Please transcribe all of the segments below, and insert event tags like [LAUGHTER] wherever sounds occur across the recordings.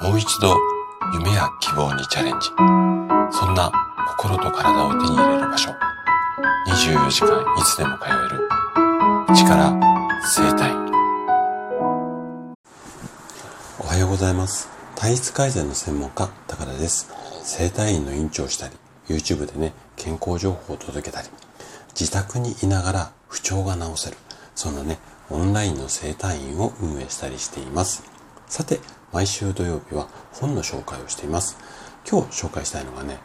もう一度夢や希望にチャレンジ。そんな心と体を手に入れる場所。24時間いつでも通える。力生体。おはようございます。体質改善の専門家、高田です。生体院の院長をしたり、YouTube でね、健康情報を届けたり、自宅にいながら不調が治せる。そんなね、オンラインの生体院を運営したりしています。さて、毎週土曜日は本の紹介をしています。今日紹介したいのがね、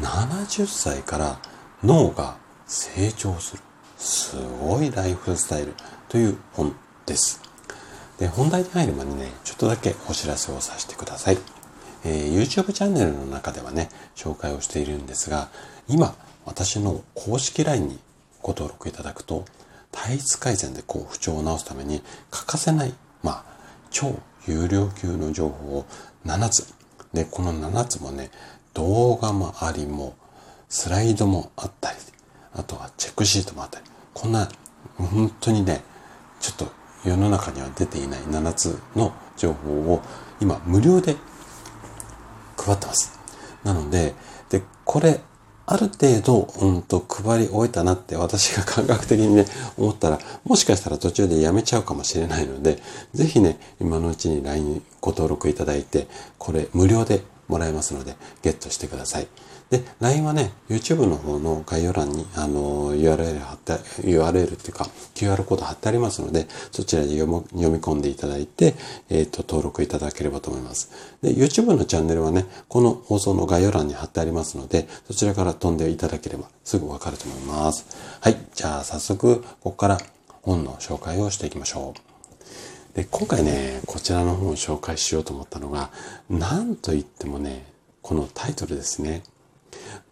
70歳から脳が成長する。すごいライフスタイルという本です。で、本題に入る前にね、ちょっとだけお知らせをさせてください。えー、YouTube チャンネルの中ではね、紹介をしているんですが、今、私の公式 LINE にご登録いただくと、体質改善でこう不調を治すために欠かせない、まあ、超有料級の情報を7つ。で、この7つもね、動画もありも、スライドもあったり、あとはチェックシートもあったり、こんな、本当にね、ちょっと世の中には出ていない7つの情報を今無料で配ってます。なので、で、これある程度、うんと、配り終えたなって私が [LAUGHS] 感覚的にね、思ったら、もしかしたら途中でやめちゃうかもしれないので、ぜひね、今のうちに LINE ご登録いただいて、これ無料でもらえますので、ゲットしてください。で、LINE はね、YouTube の方の概要欄に、あの、URL 貼って、URL っていうか、QR コード貼ってありますので、そちらで読み込んでいただいて、えっ、ー、と、登録いただければと思います。で、YouTube のチャンネルはね、この放送の概要欄に貼ってありますので、そちらから飛んでいただければすぐわかると思います。はい。じゃあ、早速、ここから本の紹介をしていきましょう。で、今回ね、こちらの本を紹介しようと思ったのが、なんと言ってもね、このタイトルですね。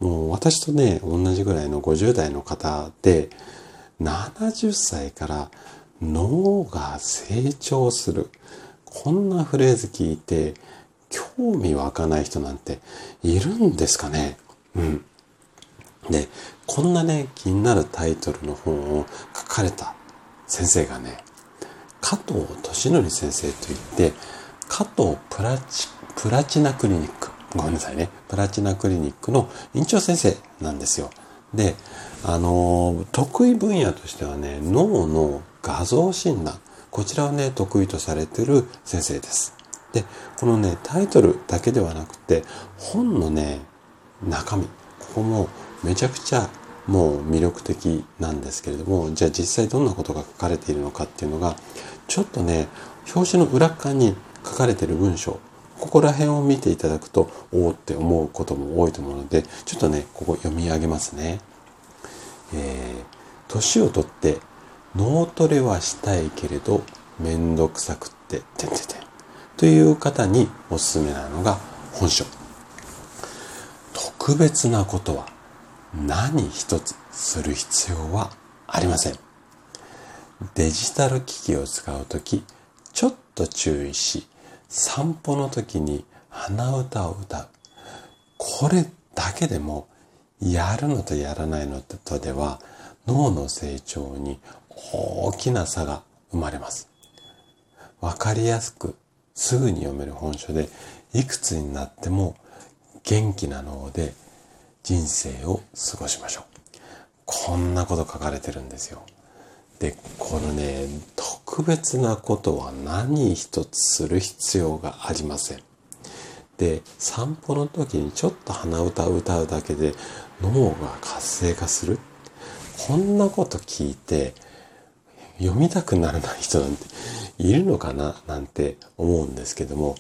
もう私とね、同じぐらいの50代の方で、70歳から脳が成長する。こんなフレーズ聞いて、興味湧かない人なんているんですかねうん。で、こんなね、気になるタイトルの本を書かれた先生がね、加藤俊則先生といって、加藤プラチプラチナクリニック。ごめんなさいね。プラチナクリニックの院長先生なんですよ。で、あの、得意分野としてはね、脳の画像診断。こちらをね、得意とされてる先生です。で、このね、タイトルだけではなくて、本のね、中身。ここもめちゃくちゃもう魅力的なんですけれども、じゃあ実際どんなことが書かれているのかっていうのが、ちょっとね、表紙の裏側に書かれている文章、ここら辺を見ていただくと、おおって思うことも多いと思うので、ちょっとね、ここ読み上げますね。えー、年をとって脳トレはしたいけれど、めんどくさくって、てんてんてん。という方におすすめなのが本書。特別なことは何一つする必要はありません。デジタル機器を使うとき、ちょっと注意し、散歩の時に鼻歌を歌う。これだけでも、やるのとやらないのとでは、脳の成長に大きな差が生まれます。わかりやすく、すぐに読める本書で、いくつになっても元気な脳で人生を過ごしましょう。こんなこと書かれてるんですよ。で、このね、特別なことは何一つする必要がありません。で、散歩の時にちょっと鼻歌を歌うだけで脳が活性化する。こんなこと聞いて読みたくならない人なんているのかな？なんて思うんですけども、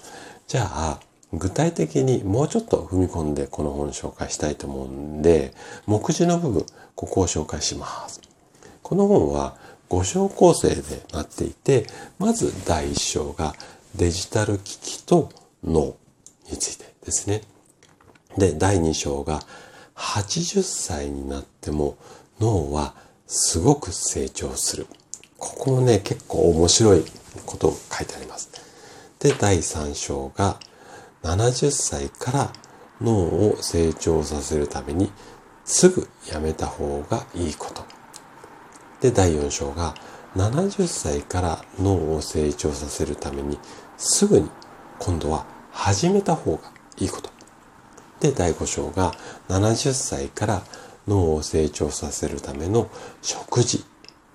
じゃあ、具体的にもうちょっと踏み込んでこの本紹介したいと思うんで、目次の部分、ここを紹介します。この本は5章構成でなっていて、まず第1章がデジタル機器と脳についてですね。で、第2章が80歳になっても脳はすごく成長する。ここもね、結構面白いことを書いてあります。で、第3章が70歳から脳を成長させるためにすぐやめた方がいいこと。で、第4章が70歳から脳を成長させるためにすぐに今度は始めた方がいいこと。で、第5章が70歳から脳を成長させるための食事、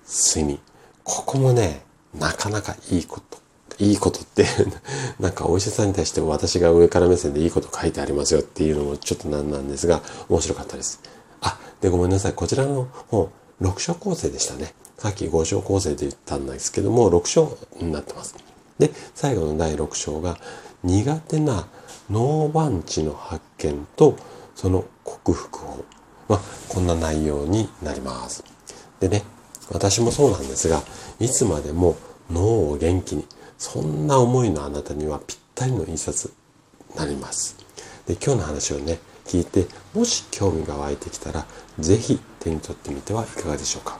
睡眠。ここもね、なかなかいいこと。いいことって [LAUGHS] なんかお医者さんに対しても私が上から目線でいいこと書いてありますよっていうのもちょっとなんなんですが、面白かったです。あ、で、ごめんなさい。こちらの本、6章構成でしたね。さっき5章構成で言ったんですけども、6章になってます。で、最後の第6章が、苦手な脳番地の発見とその克服法。まあ、こんな内容になります。でね、私もそうなんですが、いつまでも脳を元気に、そんな思いのあなたにはぴったりの印刷になります。で、今日の話をね、聞いて、もし興味が湧いてきたら、ぜひ手に取ってみてはいかがでしょうか。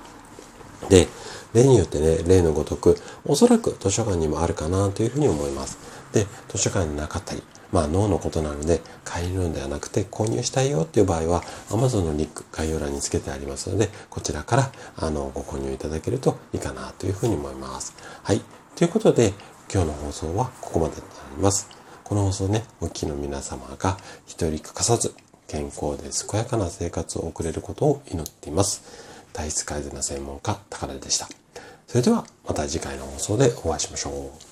で、例によってね、例のごとく、おそらく図書館にもあるかなというふうに思います。で、図書館になかったり、まあ脳のことなので、買えるのではなくて購入したいよっていう場合は、Amazon のリンク概要欄に付けてありますので、こちらからあのご購入いただけるといいかなというふうに思います。はい。ということで、今日の放送はここまでになります。この放送ね、お聞きの皆様が一人欠かさず、健康で健やかな生活を送れることを祈っています。体質改善の専門家、高田でした。それではまた次回の放送でお会いしましょう。